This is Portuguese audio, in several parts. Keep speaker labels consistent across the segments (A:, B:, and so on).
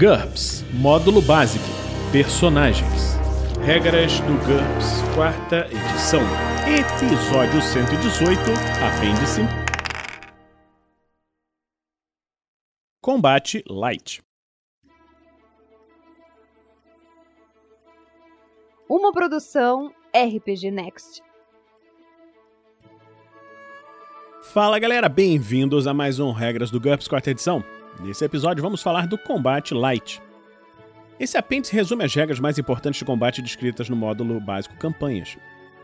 A: GURPS Módulo Básico Personagens Regras do GURPS, quarta edição. Episódio 118, apêndice. Combate Light.
B: Uma produção RPG Next.
A: Fala galera, bem-vindos a mais um Regras do GURPS, quarta edição. Nesse episódio vamos falar do Combate Light. Esse apêndice resume as regras mais importantes de combate descritas no módulo básico Campanhas.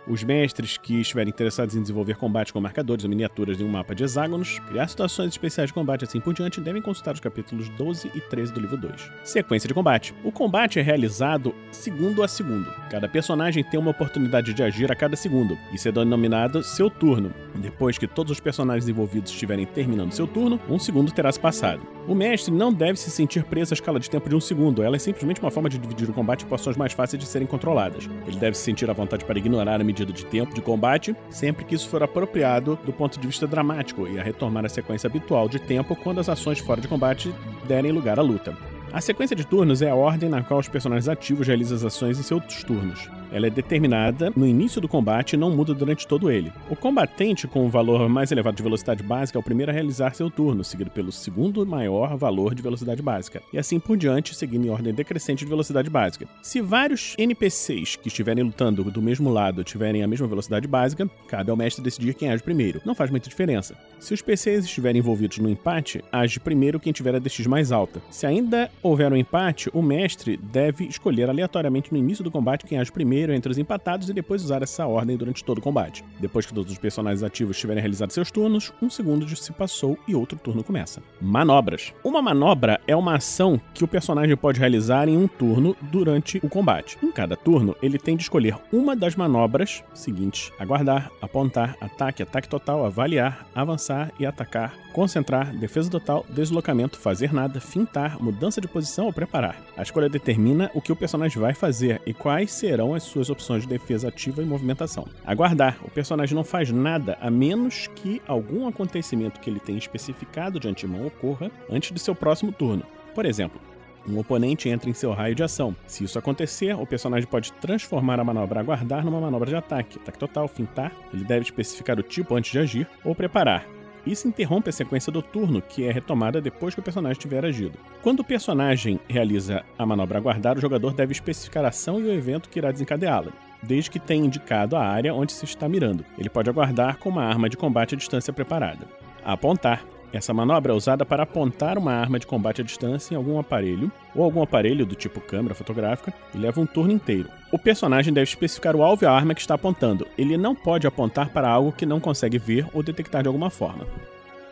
A: Os mestres que estiverem interessados em desenvolver combate com marcadores ou miniaturas em um mapa de hexágonos, criar situações especiais de combate assim por diante, devem consultar os capítulos 12 e 13 do livro 2. Sequência de combate. O combate é realizado segundo a segundo. Cada personagem tem uma oportunidade de agir a cada segundo. Isso é denominado seu turno. Depois que todos os personagens envolvidos estiverem terminando seu turno, um segundo terá se passado. O mestre não deve se sentir preso à escala de tempo de um segundo. Ela é simplesmente uma forma de dividir o combate em porções mais fáceis de serem controladas. Ele deve se sentir à vontade para ignorar a medida de tempo de combate, sempre que isso for apropriado do ponto de vista dramático, e a retomar a sequência habitual de tempo quando as ações fora de combate derem lugar à luta. A sequência de turnos é a ordem na qual os personagens ativos realizam as ações em seus turnos. Ela é determinada no início do combate e não muda durante todo ele. O combatente com o valor mais elevado de velocidade básica é o primeiro a realizar seu turno, seguido pelo segundo maior valor de velocidade básica, e assim por diante, seguindo em ordem decrescente de velocidade básica. Se vários NPCs que estiverem lutando do mesmo lado tiverem a mesma velocidade básica, cabe ao mestre decidir quem age primeiro. Não faz muita diferença. Se os PCs estiverem envolvidos no empate, age primeiro quem tiver a DX mais alta. Se ainda houver um empate, o mestre deve escolher aleatoriamente no início do combate quem age primeiro entre os empatados e depois usar essa ordem durante todo o combate. Depois que todos os personagens ativos tiverem realizado seus turnos, um segundo se passou e outro turno começa. Manobras. Uma manobra é uma ação que o personagem pode realizar em um turno durante o combate. Em cada turno, ele tem de escolher uma das manobras seguintes: aguardar, apontar, ataque, ataque total, avaliar, avançar e atacar, concentrar, defesa total, deslocamento, fazer nada, fintar, mudança de posição ou preparar. A escolha determina o que o personagem vai fazer e quais serão as suas opções de defesa ativa e movimentação. Aguardar. O personagem não faz nada a menos que algum acontecimento que ele tenha especificado de antemão ocorra antes de seu próximo turno. Por exemplo, um oponente entra em seu raio de ação. Se isso acontecer, o personagem pode transformar a manobra aguardar numa manobra de ataque. Ataque total, fintar. Ele deve especificar o tipo antes de agir ou preparar. Isso interrompe a sequência do turno, que é retomada depois que o personagem tiver agido. Quando o personagem realiza a manobra aguardar, o jogador deve especificar a ação e o evento que irá desencadeá-la, desde que tenha indicado a área onde se está mirando. Ele pode aguardar com uma arma de combate à distância preparada. Apontar. Essa manobra é usada para apontar uma arma de combate à distância em algum aparelho, ou algum aparelho do tipo câmera fotográfica, e leva um turno inteiro. O personagem deve especificar o alvo e a arma que está apontando. Ele não pode apontar para algo que não consegue ver ou detectar de alguma forma.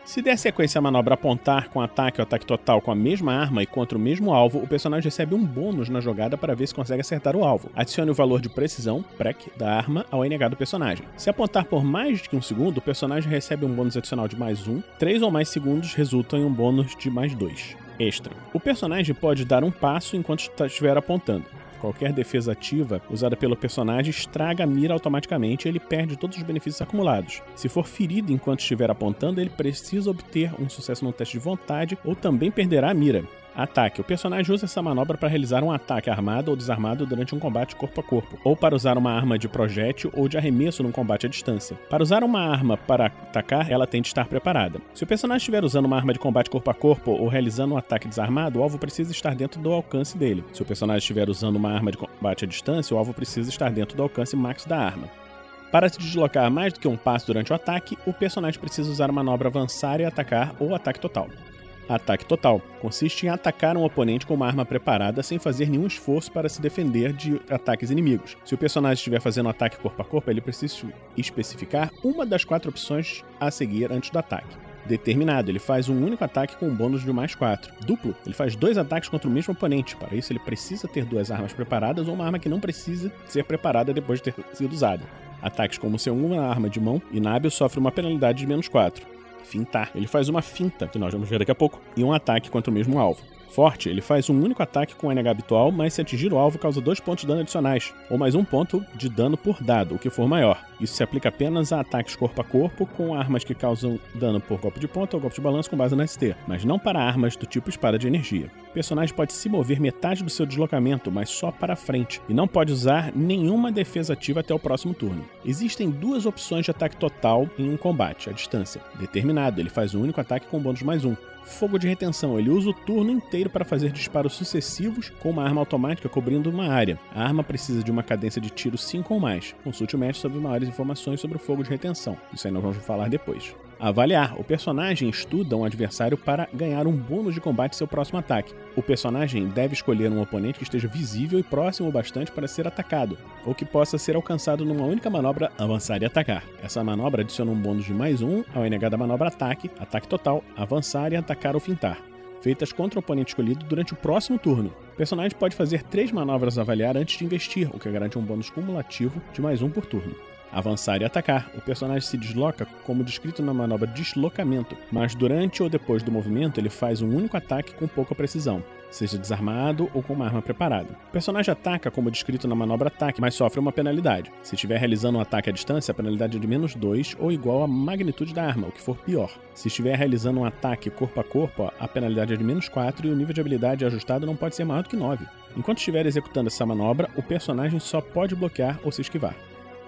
A: Se der sequência a manobra apontar com ataque ou ataque total com a mesma arma e contra o mesmo alvo, o personagem recebe um bônus na jogada para ver se consegue acertar o alvo. Adicione o valor de precisão, PREC, da arma ao NH do personagem. Se apontar por mais de um segundo, o personagem recebe um bônus adicional de mais um. Três ou mais segundos resultam em um bônus de mais dois. Extra. O personagem pode dar um passo enquanto estiver apontando. Qualquer defesa ativa usada pelo personagem estraga a mira automaticamente e ele perde todos os benefícios acumulados. Se for ferido enquanto estiver apontando, ele precisa obter um sucesso no teste de vontade ou também perderá a mira. Ataque. O personagem usa essa manobra para realizar um ataque armado ou desarmado durante um combate corpo a corpo, ou para usar uma arma de projétil ou de arremesso num combate à distância. Para usar uma arma para atacar, ela tem de estar preparada. Se o personagem estiver usando uma arma de combate corpo a corpo ou realizando um ataque desarmado, o alvo precisa estar dentro do alcance dele. Se o personagem estiver usando uma arma de combate à distância, o alvo precisa estar dentro do alcance max da arma. Para se deslocar mais do que um passo durante o ataque, o personagem precisa usar a manobra avançar e atacar ou ataque total. Ataque total consiste em atacar um oponente com uma arma preparada sem fazer nenhum esforço para se defender de ataques inimigos. Se o personagem estiver fazendo um ataque corpo a corpo, ele precisa especificar uma das quatro opções a seguir antes do ataque. Determinado, ele faz um único ataque com um bônus de mais 4. Duplo, ele faz dois ataques contra o mesmo oponente. Para isso, ele precisa ter duas armas preparadas ou uma arma que não precisa ser preparada depois de ter sido usada. Ataques como ser uma arma de mão inábil sofre uma penalidade de menos 4 fintar. Ele faz uma finta, que nós vamos ver daqui a pouco, e um ataque contra o mesmo alvo. Forte, ele faz um único ataque com NH habitual, mas se atingir o alvo causa 2 pontos de dano adicionais, ou mais um ponto de dano por dado, o que for maior. Isso se aplica apenas a ataques corpo a corpo com armas que causam dano por golpe de ponta ou golpe de balanço com base na ST, mas não para armas do tipo espada de energia. O personagem pode se mover metade do seu deslocamento, mas só para frente, e não pode usar nenhuma defesa ativa até o próximo turno. Existem duas opções de ataque total em um combate, à distância. Determinado, ele faz um único ataque com bônus mais um, fogo de retenção. Ele usa o turno inteiro para fazer disparos sucessivos com uma arma automática cobrindo uma área. A arma precisa de uma cadência de tiro 5 ou mais. Consulte o mestre sobre maiores informações sobre o fogo de retenção. Isso aí nós vamos falar depois. Avaliar. O personagem estuda um adversário para ganhar um bônus de combate seu próximo ataque. O personagem deve escolher um oponente que esteja visível e próximo bastante para ser atacado, ou que possa ser alcançado numa única manobra avançar e atacar. Essa manobra adiciona um bônus de mais um ao NH da manobra ataque, ataque total, avançar e atacar ou fintar feitas contra o oponente escolhido durante o próximo turno. O personagem pode fazer três manobras a avaliar antes de investir, o que garante um bônus cumulativo de mais um por turno avançar e atacar. O personagem se desloca como descrito na manobra deslocamento, mas durante ou depois do movimento ele faz um único ataque com pouca precisão, seja desarmado ou com uma arma preparada. O personagem ataca como descrito na manobra ataque, mas sofre uma penalidade. Se estiver realizando um ataque à distância, a penalidade é de menos 2 ou igual à magnitude da arma, o que for pior. Se estiver realizando um ataque corpo a corpo, a penalidade é de menos 4 e o nível de habilidade ajustado não pode ser maior do que 9. Enquanto estiver executando essa manobra, o personagem só pode bloquear ou se esquivar.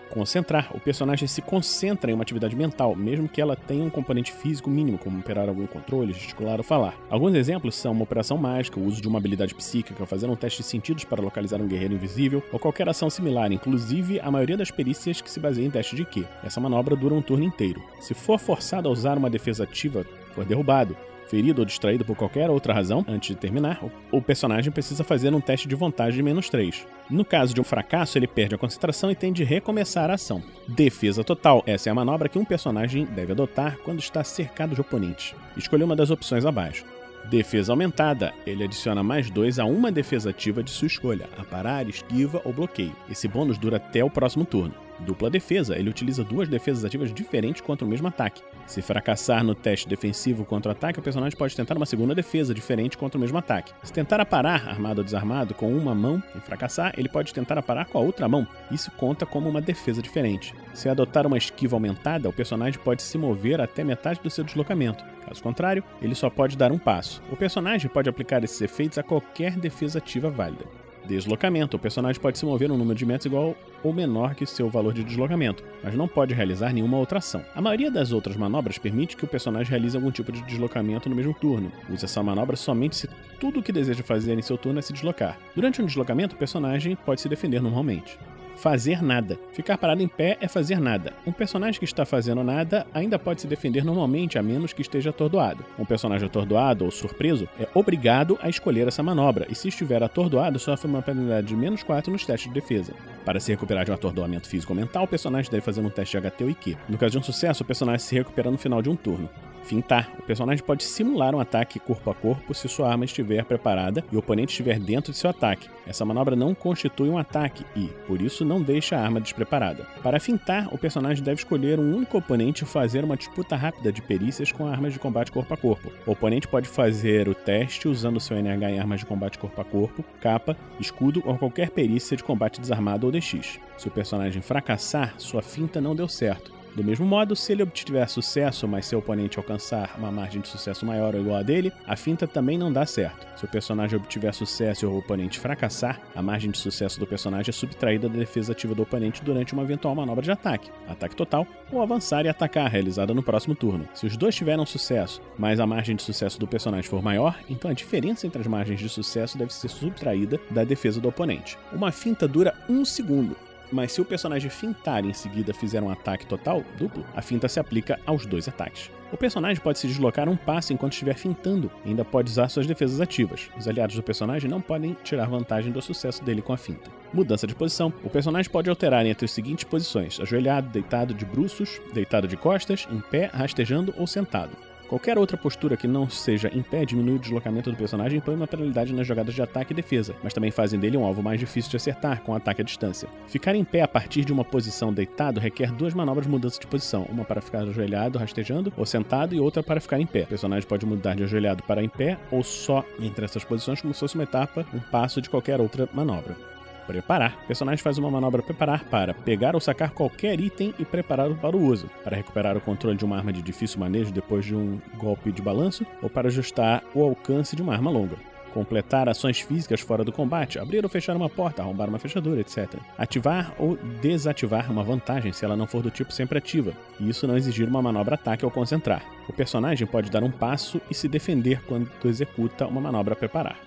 A: Concentrar. O personagem se concentra em uma atividade mental, mesmo que ela tenha um componente físico mínimo, como operar algum controle, gesticular ou falar. Alguns exemplos são uma operação mágica, o uso de uma habilidade psíquica, fazer um teste de sentidos para localizar um guerreiro invisível, ou qualquer ação similar, inclusive a maioria das perícias que se baseia em teste de Q. Essa manobra dura um turno inteiro. Se for forçado a usar uma defesa ativa, for derrubado, ferido ou distraído por qualquer outra razão, antes de terminar, o personagem precisa fazer um teste de vontade de menos 3. No caso de um fracasso, ele perde a concentração e tem de recomeçar a ação. Defesa total. Essa é a manobra que um personagem deve adotar quando está cercado de oponentes. Escolha uma das opções abaixo. Defesa aumentada. Ele adiciona mais 2 a uma defesa ativa de sua escolha, a parar, esquiva ou bloqueio. Esse bônus dura até o próximo turno. Dupla defesa, ele utiliza duas defesas ativas diferentes contra o mesmo ataque. Se fracassar no teste defensivo contra o ataque, o personagem pode tentar uma segunda defesa diferente contra o mesmo ataque. Se tentar aparar, armado ou desarmado, com uma mão e fracassar, ele pode tentar aparar com a outra mão. Isso conta como uma defesa diferente. Se adotar uma esquiva aumentada, o personagem pode se mover até metade do seu deslocamento. Caso contrário, ele só pode dar um passo. O personagem pode aplicar esses efeitos a qualquer defesa ativa válida. Deslocamento. O personagem pode se mover um número de metros igual ou menor que seu valor de deslocamento, mas não pode realizar nenhuma outra ação. A maioria das outras manobras permite que o personagem realize algum tipo de deslocamento no mesmo turno. Use essa manobra somente se tudo o que deseja fazer em seu turno é se deslocar. Durante um deslocamento, o personagem pode se defender normalmente fazer nada. Ficar parado em pé é fazer nada. Um personagem que está fazendo nada ainda pode se defender normalmente, a menos que esteja atordoado. Um personagem atordoado ou surpreso é obrigado a escolher essa manobra, e se estiver atordoado, sofre uma penalidade de menos 4 nos testes de defesa. Para se recuperar de um atordoamento físico ou mental, o personagem deve fazer um teste de HT ou IQ. No caso de um sucesso, o personagem se recupera no final de um turno. Fintar. O personagem pode simular um ataque corpo a corpo se sua arma estiver preparada e o oponente estiver dentro de seu ataque. Essa manobra não constitui um ataque e, por isso, não deixa a arma despreparada. Para fintar, o personagem deve escolher um único oponente e fazer uma disputa rápida de perícias com armas de combate corpo a corpo. O oponente pode fazer o teste usando seu NH em armas de combate corpo a corpo, capa, escudo ou qualquer perícia de combate desarmado ou DX. Se o personagem fracassar, sua finta não deu certo do mesmo modo, se ele obtiver sucesso, mas seu oponente alcançar uma margem de sucesso maior ou igual a dele, a finta também não dá certo. Se o personagem obtiver sucesso e o oponente fracassar, a margem de sucesso do personagem é subtraída da defesa ativa do oponente durante uma eventual manobra de ataque, ataque total ou avançar e atacar, realizada no próximo turno. Se os dois tiveram sucesso, mas a margem de sucesso do personagem for maior, então a diferença entre as margens de sucesso deve ser subtraída da defesa do oponente. Uma finta dura um segundo, mas se o personagem fintar e em seguida fizer um ataque total, duplo, a finta se aplica aos dois ataques. O personagem pode se deslocar um passo enquanto estiver fintando e ainda pode usar suas defesas ativas. Os aliados do personagem não podem tirar vantagem do sucesso dele com a finta. Mudança de posição. O personagem pode alterar entre as seguintes posições: ajoelhado, deitado de bruços, deitado de costas, em pé, rastejando ou sentado. Qualquer outra postura que não seja em pé diminui o deslocamento do personagem e põe uma penalidade nas jogadas de ataque e defesa, mas também fazem dele um alvo mais difícil de acertar com ataque à distância. Ficar em pé a partir de uma posição deitado requer duas manobras de mudança de posição, uma para ficar ajoelhado, rastejando ou sentado e outra para ficar em pé. O personagem pode mudar de ajoelhado para em pé ou só entre essas posições como se fosse uma etapa, um passo de qualquer outra manobra. Preparar. O personagem faz uma manobra preparar para pegar ou sacar qualquer item e prepará-lo para o uso, para recuperar o controle de uma arma de difícil manejo depois de um golpe de balanço ou para ajustar o alcance de uma arma longa completar ações físicas fora do combate, abrir ou fechar uma porta, arrombar uma fechadura, etc. Ativar ou desativar uma vantagem se ela não for do tipo sempre ativa, e isso não exigir uma manobra ataque ou concentrar. O personagem pode dar um passo e se defender quando executa uma manobra preparar.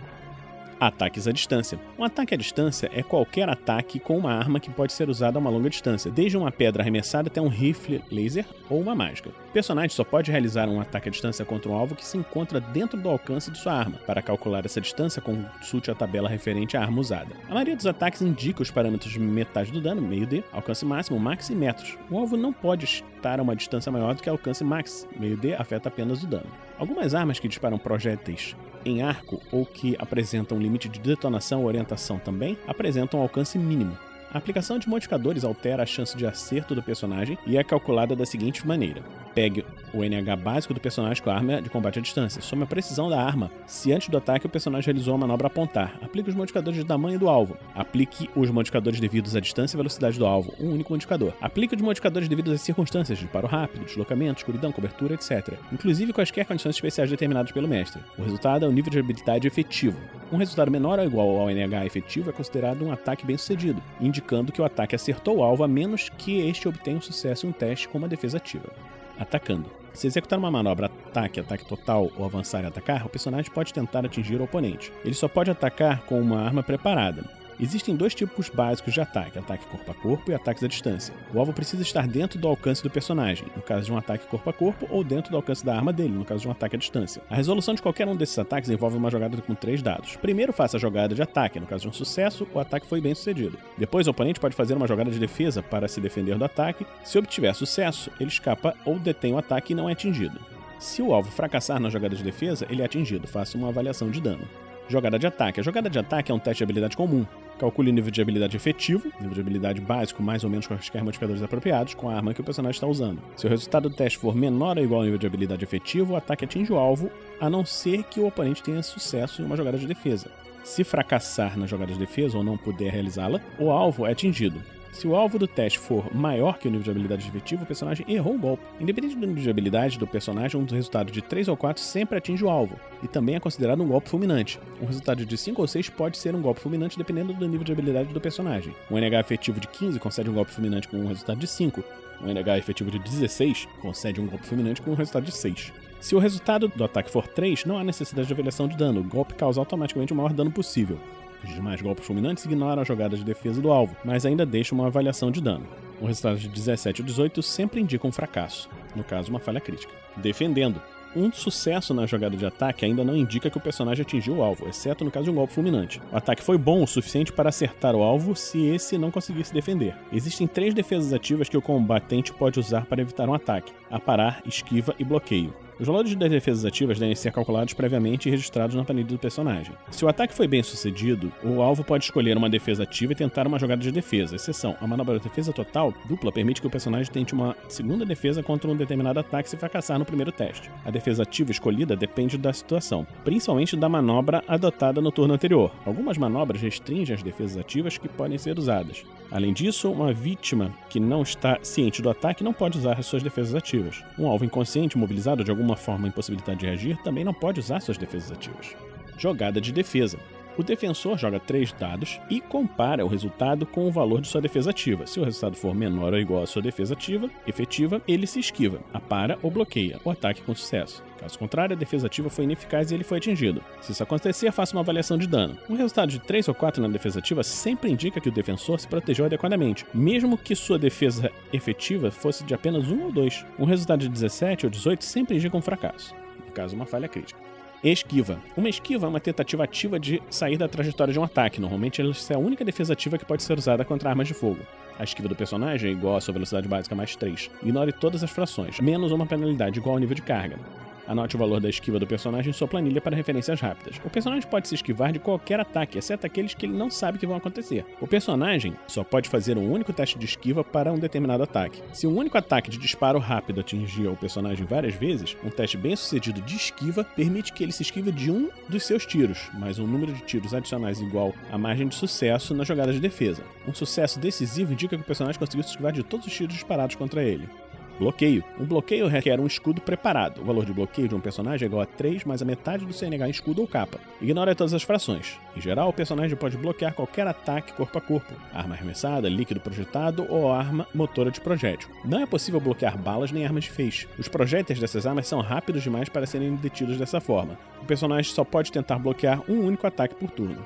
A: Ataques à distância. Um ataque à distância é qualquer ataque com uma arma que pode ser usada a uma longa distância, desde uma pedra arremessada até um rifle laser ou uma mágica. O personagem só pode realizar um ataque à distância contra um alvo que se encontra dentro do alcance de sua arma. Para calcular essa distância, consulte a tabela referente à arma usada. A maioria dos ataques indica os parâmetros de metade do dano, meio D, alcance máximo, max e metros. O alvo não pode estar a uma distância maior do que alcance max, meio D afeta apenas o dano. Algumas armas que disparam projéteis em arco ou que apresentam limite de detonação ou orientação também apresentam alcance mínimo. A aplicação de modificadores altera a chance de acerto do personagem e é calculada da seguinte maneira: pegue o NH básico do personagem com a arma de combate à distância, some a precisão da arma se antes do ataque o personagem realizou a manobra apontar. Aplique os modificadores de tamanho do alvo. Aplique os modificadores devidos à distância e velocidade do alvo, um único modificador. Aplique os modificadores devidos às circunstâncias, disparo rápido, deslocamento, escuridão, cobertura, etc. Inclusive quaisquer condições especiais determinadas pelo mestre. O resultado é o nível de habilidade efetivo. Um resultado menor ou igual ao NH efetivo é considerado um ataque bem sucedido, indicando que o ataque acertou o alvo a menos que este obtenha um sucesso em um teste com uma defesa ativa. Atacando. Se executar uma manobra ataque, ataque total ou avançar e atacar, o personagem pode tentar atingir o oponente. Ele só pode atacar com uma arma preparada. Existem dois tipos básicos de ataque: ataque corpo a corpo e ataques à distância. O alvo precisa estar dentro do alcance do personagem, no caso de um ataque corpo a corpo, ou dentro do alcance da arma dele, no caso de um ataque à distância. A resolução de qualquer um desses ataques envolve uma jogada com três dados. Primeiro, faça a jogada de ataque, no caso de um sucesso, o ataque foi bem sucedido. Depois, o oponente pode fazer uma jogada de defesa para se defender do ataque. Se obtiver sucesso, ele escapa ou detém o ataque e não é atingido. Se o alvo fracassar na jogada de defesa, ele é atingido. Faça uma avaliação de dano. Jogada de ataque. A jogada de ataque é um teste de habilidade comum. Calcule o nível de habilidade efetivo, nível de habilidade básico, mais ou menos quaisquer modificadores apropriados, com a arma que o personagem está usando. Se o resultado do teste for menor ou igual ao nível de habilidade efetivo, o ataque atinge o alvo, a não ser que o oponente tenha sucesso em uma jogada de defesa. Se fracassar na jogada de defesa ou não puder realizá-la, o alvo é atingido. Se o alvo do teste for maior que o nível de habilidade efetivo, o personagem errou o golpe. Independente do nível de habilidade do personagem, um resultado de 3 ou 4 sempre atinge o alvo, e também é considerado um golpe fulminante. Um resultado de 5 ou 6 pode ser um golpe fulminante dependendo do nível de habilidade do personagem. Um NH efetivo de 15 concede um golpe fulminante com um resultado de 5. Um NH efetivo de 16 concede um golpe fulminante com um resultado de 6. Se o resultado do ataque for 3, não há necessidade de avaliação de dano. O golpe causa automaticamente o maior dano possível. Os demais golpes fulminantes ignoram a jogada de defesa do alvo, mas ainda deixam uma avaliação de dano. O resultado de 17 ou 18 sempre indica um fracasso, no caso, uma falha crítica. Defendendo. Um sucesso na jogada de ataque ainda não indica que o personagem atingiu o alvo, exceto no caso de um golpe fulminante. O ataque foi bom o suficiente para acertar o alvo se esse não conseguisse defender. Existem três defesas ativas que o combatente pode usar para evitar um ataque: aparar, esquiva e bloqueio. Os valores das defesas ativas devem ser calculados previamente e registrados na planilha do personagem. Se o ataque foi bem sucedido, o alvo pode escolher uma defesa ativa e tentar uma jogada de defesa. Exceção: a manobra de defesa total dupla permite que o personagem tente uma segunda defesa contra um determinado ataque se fracassar no primeiro teste. A defesa ativa escolhida depende da situação, principalmente da manobra adotada no turno anterior. Algumas manobras restringem as defesas ativas que podem ser usadas. Além disso, uma vítima que não está ciente do ataque não pode usar as suas defesas ativas. Um alvo inconsciente, mobilizado de alguma forma impossibilidade de reagir, também não pode usar suas defesas ativas. Jogada de defesa. O defensor joga três dados e compara o resultado com o valor de sua defesa ativa. Se o resultado for menor ou igual à sua defesa ativa, efetiva, ele se esquiva, apara ou bloqueia o ataque com sucesso. Caso contrário, a defesa ativa foi ineficaz e ele foi atingido. Se isso acontecer, faça uma avaliação de dano. Um resultado de 3 ou 4 na defesa ativa sempre indica que o defensor se protegeu adequadamente, mesmo que sua defesa efetiva fosse de apenas 1 ou 2. Um resultado de 17 ou 18 sempre indica um fracasso, no caso, uma falha crítica. Esquiva. Uma esquiva é uma tentativa ativa de sair da trajetória de um ataque. Normalmente, ela é a única defesa ativa que pode ser usada contra armas de fogo. A esquiva do personagem é igual à sua velocidade básica mais 3. Ignore todas as frações, menos uma penalidade igual ao nível de carga. Anote o valor da esquiva do personagem em sua planilha para referências rápidas. O personagem pode se esquivar de qualquer ataque, exceto aqueles que ele não sabe que vão acontecer. O personagem só pode fazer um único teste de esquiva para um determinado ataque. Se um único ataque de disparo rápido atingir o personagem várias vezes, um teste bem sucedido de esquiva permite que ele se esquive de um dos seus tiros, mais um número de tiros adicionais igual à margem de sucesso na jogada de defesa. Um sucesso decisivo indica que o personagem conseguiu se esquivar de todos os tiros disparados contra ele. Bloqueio. Um bloqueio requer um escudo preparado. O valor de bloqueio de um personagem é igual a 3 mais a metade do CNH em escudo ou capa. Ignore todas as frações. Em geral, o personagem pode bloquear qualquer ataque corpo a corpo, arma arremessada, líquido projetado ou arma motora de projétil. Não é possível bloquear balas nem armas de feixe. Os projéteis dessas armas são rápidos demais para serem detidos dessa forma. O personagem só pode tentar bloquear um único ataque por turno.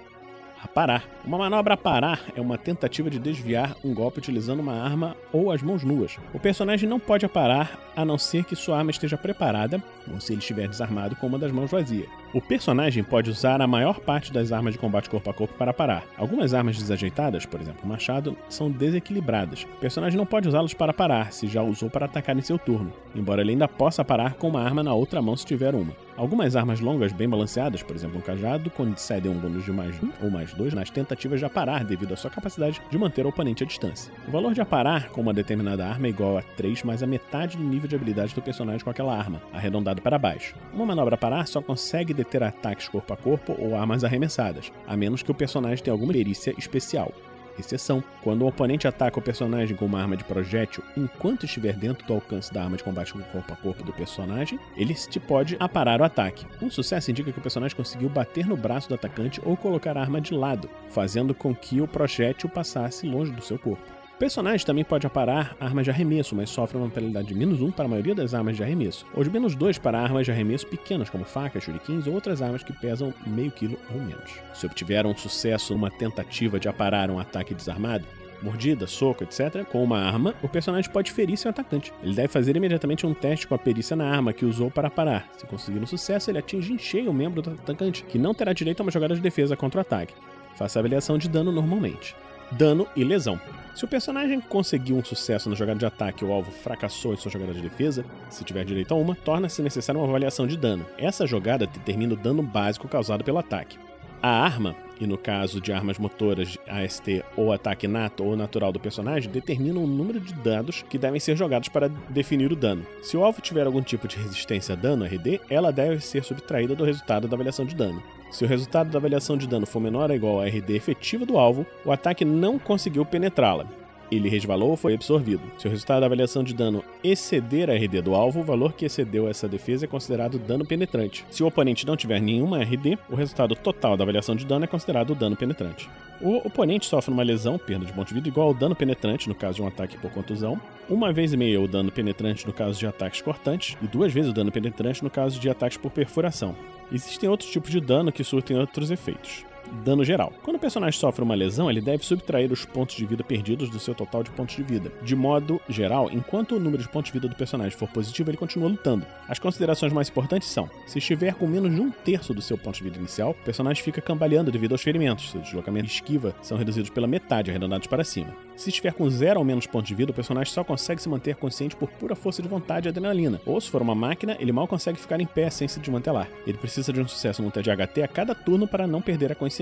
A: A parar. Uma manobra a parar é uma tentativa de desviar um golpe utilizando uma arma ou as mãos nuas. O personagem não pode aparar a não ser que sua arma esteja preparada ou se ele estiver desarmado com uma das mãos vazia. O personagem pode usar a maior parte das armas de combate corpo a corpo para parar. Algumas armas desajeitadas, por exemplo o machado, são desequilibradas. O personagem não pode usá-los para parar, se já usou para atacar em seu turno, embora ele ainda possa parar com uma arma na outra mão se tiver uma. Algumas armas longas bem balanceadas, por exemplo um cajado, concedem um bônus de mais um ou mais dois nas tentativas de aparar devido à sua capacidade de manter o oponente à distância. O valor de aparar com uma determinada arma é igual a 3 mais a metade do nível de habilidade do personagem com aquela arma, arredondado para baixo. Uma manobra parar só consegue deter ataques corpo a corpo ou armas arremessadas, a menos que o personagem tenha alguma perícia especial exceção. Quando o oponente ataca o personagem com uma arma de projétil enquanto estiver dentro do alcance da arma de combate corpo a corpo do personagem, ele te pode aparar o ataque. Um sucesso indica que o personagem conseguiu bater no braço do atacante ou colocar a arma de lado, fazendo com que o projétil passasse longe do seu corpo. O personagem também pode aparar armas de arremesso, mas sofre uma penalidade de menos 1 para a maioria das armas de arremesso, ou de menos 2 para armas de arremesso pequenas, como facas, shurikens ou outras armas que pesam meio quilo ou menos. Se obtiver um sucesso numa tentativa de aparar um ataque desarmado, mordida, soco, etc., com uma arma, o personagem pode ferir seu atacante. Ele deve fazer imediatamente um teste com a perícia na arma que usou para parar. Se conseguir um sucesso, ele atinge em cheio o membro do atacante, que não terá direito a uma jogada de defesa contra o ataque. Faça a avaliação de dano normalmente. Dano e lesão. Se o personagem conseguiu um sucesso na jogada de ataque ou o alvo fracassou em sua jogada de defesa, se tiver direito a uma, torna-se necessária uma avaliação de dano. Essa jogada determina o dano básico causado pelo ataque. A arma, e no caso de armas motoras AST ou ataque nato ou natural do personagem, determina o número de dados que devem ser jogados para definir o dano. Se o alvo tiver algum tipo de resistência a dano, RD, ela deve ser subtraída do resultado da avaliação de dano. Se o resultado da avaliação de dano for menor ou igual à RD efetiva do alvo, o ataque não conseguiu penetrá-la. Ele resvalou ou foi absorvido. Se o resultado da avaliação de dano exceder a RD do alvo, o valor que excedeu essa defesa é considerado dano penetrante. Se o oponente não tiver nenhuma RD, o resultado total da avaliação de dano é considerado dano penetrante. O oponente sofre uma lesão, perda de ponto de vida, igual ao dano penetrante no caso de um ataque por contusão, uma vez e meia o dano penetrante no caso de ataques cortantes, e duas vezes o dano penetrante no caso de ataques por perfuração. Existem outros tipos de dano que surtem outros efeitos. Dano geral. Quando o personagem sofre uma lesão, ele deve subtrair os pontos de vida perdidos do seu total de pontos de vida. De modo geral, enquanto o número de pontos de vida do personagem for positivo, ele continua lutando. As considerações mais importantes são: se estiver com menos de um terço do seu ponto de vida inicial, o personagem fica cambaleando devido aos ferimentos. Seu deslocamento e esquiva são reduzidos pela metade, arredondados para cima. Se estiver com zero ou menos pontos de vida, o personagem só consegue se manter consciente por pura força de vontade e adrenalina. Ou se for uma máquina, ele mal consegue ficar em pé sem se desmantelar. Ele precisa de um sucesso no teste de HT a cada turno para não perder a consciência.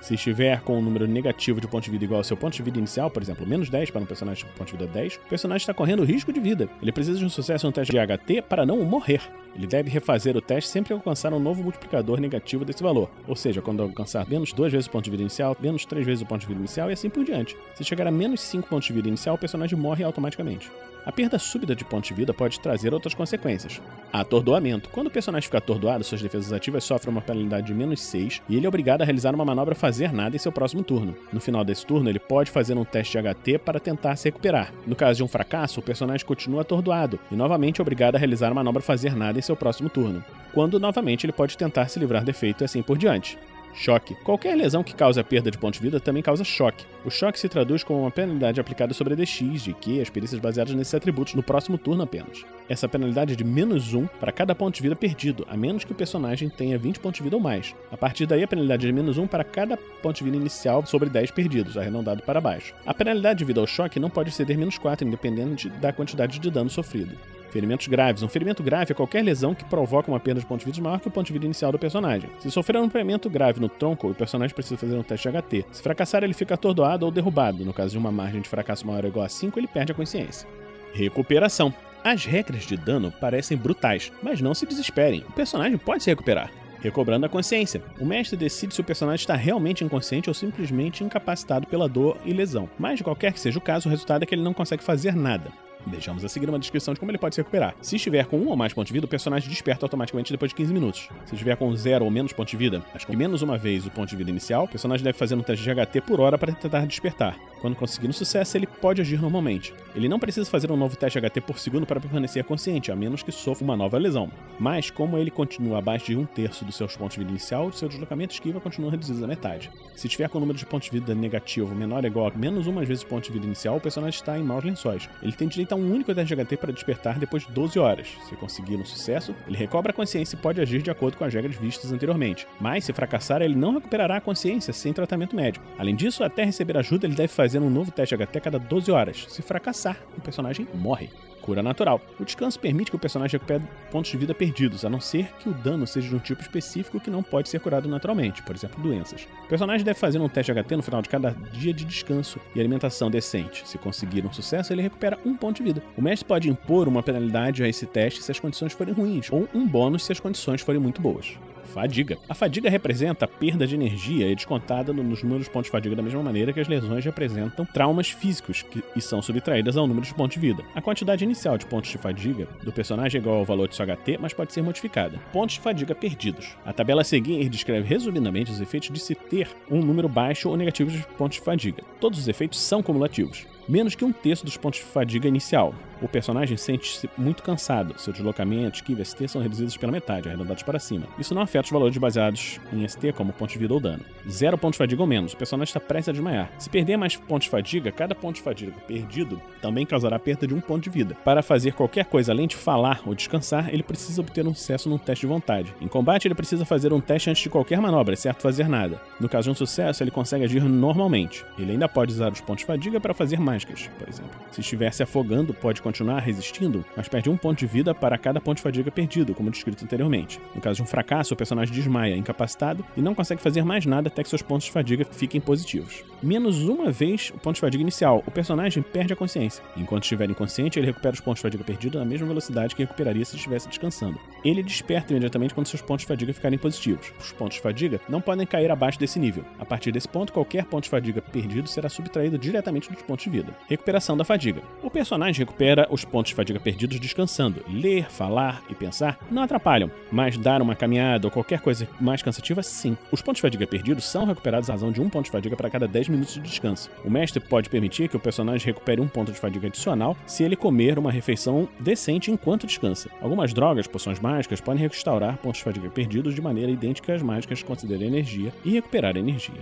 A: Se estiver com um número negativo de ponto de vida igual ao seu ponto de vida inicial, por exemplo, menos 10 para um personagem com ponto de vida 10, o personagem está correndo risco de vida. Ele precisa de um sucesso no teste de HT para não morrer. Ele deve refazer o teste sempre que alcançar um novo multiplicador negativo desse valor. Ou seja, quando alcançar menos 2 vezes o ponto de vida inicial, menos 3 vezes o ponto de vida inicial e assim por diante. Se chegar a menos 5 pontos de vida inicial, o personagem morre automaticamente. A perda súbita de pontos de vida pode trazer outras consequências. Atordoamento. Quando o personagem fica atordoado, suas defesas ativas sofrem uma penalidade de menos 6 e ele é obrigado a realizar uma manobra fazer nada em seu próximo turno. No final desse turno, ele pode fazer um teste de HT para tentar se recuperar. No caso de um fracasso, o personagem continua atordoado e novamente é obrigado a realizar uma manobra fazer nada em seu próximo turno. Quando novamente ele pode tentar se livrar do efeito e assim por diante. Choque. Qualquer lesão que cause a perda de pontos de vida também causa choque. O choque se traduz como uma penalidade aplicada sobre a DX, de que as perícias baseadas nesses atributos no próximo turno apenas. Essa penalidade é de menos 1 para cada ponto de vida perdido, a menos que o personagem tenha 20 pontos de vida ou mais. A partir daí, a penalidade é de menos 1 para cada ponto de vida inicial sobre 10 perdidos, arredondado para baixo. A penalidade devido ao choque não pode exceder menos 4, independente da quantidade de dano sofrido. Ferimentos graves. Um ferimento grave é qualquer lesão que provoca uma perda de pontos de vida maior que o ponto de vida inicial do personagem. Se sofrer um ferimento grave no tronco, o personagem precisa fazer um teste HT. Se fracassar, ele fica atordoado ou derrubado. No caso de uma margem de fracasso maior ou igual a 5, ele perde a consciência. Recuperação. As regras de dano parecem brutais, mas não se desesperem. O personagem pode se recuperar. Recobrando a consciência. O mestre decide se o personagem está realmente inconsciente ou simplesmente incapacitado pela dor e lesão. Mas, qualquer que seja o caso, o resultado é que ele não consegue fazer nada. Deixamos a seguir uma descrição de como ele pode se recuperar. Se estiver com um ou mais pontos de vida, o personagem desperta automaticamente depois de 15 minutos. Se estiver com zero ou menos pontos de vida, mas com menos uma vez o ponto de vida inicial, o personagem deve fazer um teste de HT por hora para tentar despertar. Quando conseguir um sucesso, ele pode agir normalmente. Ele não precisa fazer um novo teste HT por segundo para permanecer consciente, a menos que sofra uma nova lesão. Mas, como ele continua abaixo de um terço dos seus pontos de vida inicial, seu deslocamento esquiva continua reduzido à metade. Se estiver com o número de pontos de vida negativo menor ou igual a menos uma vezes o ponto de vida inicial, o personagem está em maus lençóis. Ele tem direito a um único HT para despertar depois de 12 horas. Se conseguir um sucesso, ele recobra a consciência e pode agir de acordo com as regras vistas anteriormente. Mas, se fracassar, ele não recuperará a consciência sem tratamento médico. Além disso, até receber ajuda, ele deve fazer um novo teste HT a cada 12 horas. Se fracassar, o personagem morre. Cura natural. O descanso permite que o personagem recupere pontos de vida perdidos, a não ser que o dano seja de um tipo específico que não pode ser curado naturalmente, por exemplo, doenças. O personagem deve fazer um teste HT no final de cada dia de descanso e alimentação decente. Se conseguir um sucesso, ele recupera um ponto de vida. O mestre pode impor uma penalidade a esse teste se as condições forem ruins, ou um bônus se as condições forem muito boas. Fadiga. A fadiga representa a perda de energia e é descontada nos números de pontos de fadiga da mesma maneira que as lesões representam traumas físicos que, e são subtraídas ao número de pontos de vida. A quantidade inicial de pontos de fadiga do personagem é igual ao valor de seu HT, mas pode ser modificada. Pontos de fadiga perdidos. A tabela a seguir descreve resumidamente os efeitos de se ter um número baixo ou negativo de pontos de fadiga. Todos os efeitos são cumulativos menos que um terço dos pontos de fadiga inicial. O personagem sente-se muito cansado, seu deslocamento, esquiva e ST são reduzidos pela metade, arredondados para cima. Isso não afeta os valores baseados em ST, como ponto de vida ou dano. Zero pontos de fadiga ou menos, o personagem está prestes a desmaiar. Se perder mais pontos de fadiga, cada ponto de fadiga perdido também causará perda de um ponto de vida. Para fazer qualquer coisa além de falar ou descansar, ele precisa obter um sucesso num teste de vontade. Em combate, ele precisa fazer um teste antes de qualquer manobra, exceto fazer nada. No caso de um sucesso, ele consegue agir normalmente. Ele ainda pode usar os pontos de fadiga para fazer mágicas, por exemplo. Se estiver se afogando, pode continuar resistindo, mas perde um ponto de vida para cada ponto de fadiga perdido, como descrito anteriormente. No caso de um fracasso, o personagem desmaia, incapacitado, e não consegue fazer mais nada até que seus pontos de fadiga fiquem positivos. Menos uma vez o ponto de fadiga inicial, o personagem perde a consciência. Enquanto estiver inconsciente, ele recupera os pontos de fadiga perdidos na mesma velocidade que recuperaria se estivesse descansando. Ele desperta imediatamente quando seus pontos de fadiga ficarem positivos. Os pontos de fadiga não podem cair abaixo desse nível. A partir desse ponto, qualquer ponto de fadiga perdido será subtraído diretamente dos pontos de vida. Recuperação da fadiga. O personagem recupera os pontos de fadiga perdidos descansando. Ler, falar e pensar não atrapalham, mas dar uma caminhada ou qualquer coisa mais cansativa, sim. Os pontos de fadiga perdidos são recuperados à razão de um ponto de fadiga para cada 10 minutos de descanso. O mestre pode permitir que o personagem recupere um ponto de fadiga adicional se ele comer uma refeição decente enquanto descansa. Algumas drogas, poções mágicas, podem restaurar pontos de fadiga perdidos de maneira idêntica às mágicas que consideram energia e recuperar energia.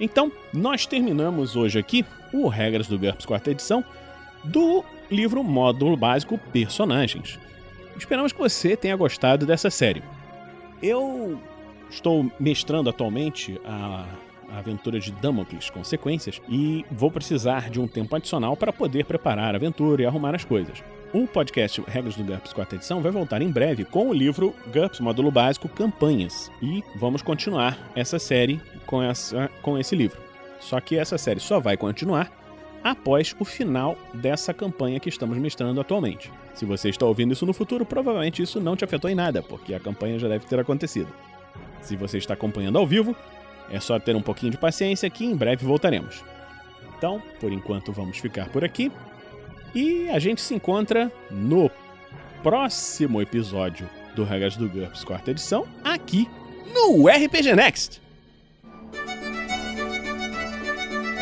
A: Então, nós terminamos hoje aqui o Regras do GURPS quarta edição do livro Módulo Básico Personagens. Esperamos que você tenha gostado dessa série. Eu estou mestrando atualmente a, aventura de Damocles Consequências e vou precisar de um tempo adicional para poder preparar a aventura e arrumar as coisas. O podcast Regras do GURPS quarta edição vai voltar em breve com o livro GURPS Módulo Básico Campanhas e vamos continuar essa série com, essa, com esse livro. Só que essa série só vai continuar após o final dessa campanha que estamos mestrando atualmente. Se você está ouvindo isso no futuro, provavelmente isso não te afetou em nada, porque a campanha já deve ter acontecido. Se você está acompanhando ao vivo, é só ter um pouquinho de paciência que em breve voltaremos. Então, por enquanto, vamos ficar por aqui. E a gente se encontra no próximo episódio do Regras do GURPS quarta edição, aqui no RPG Next.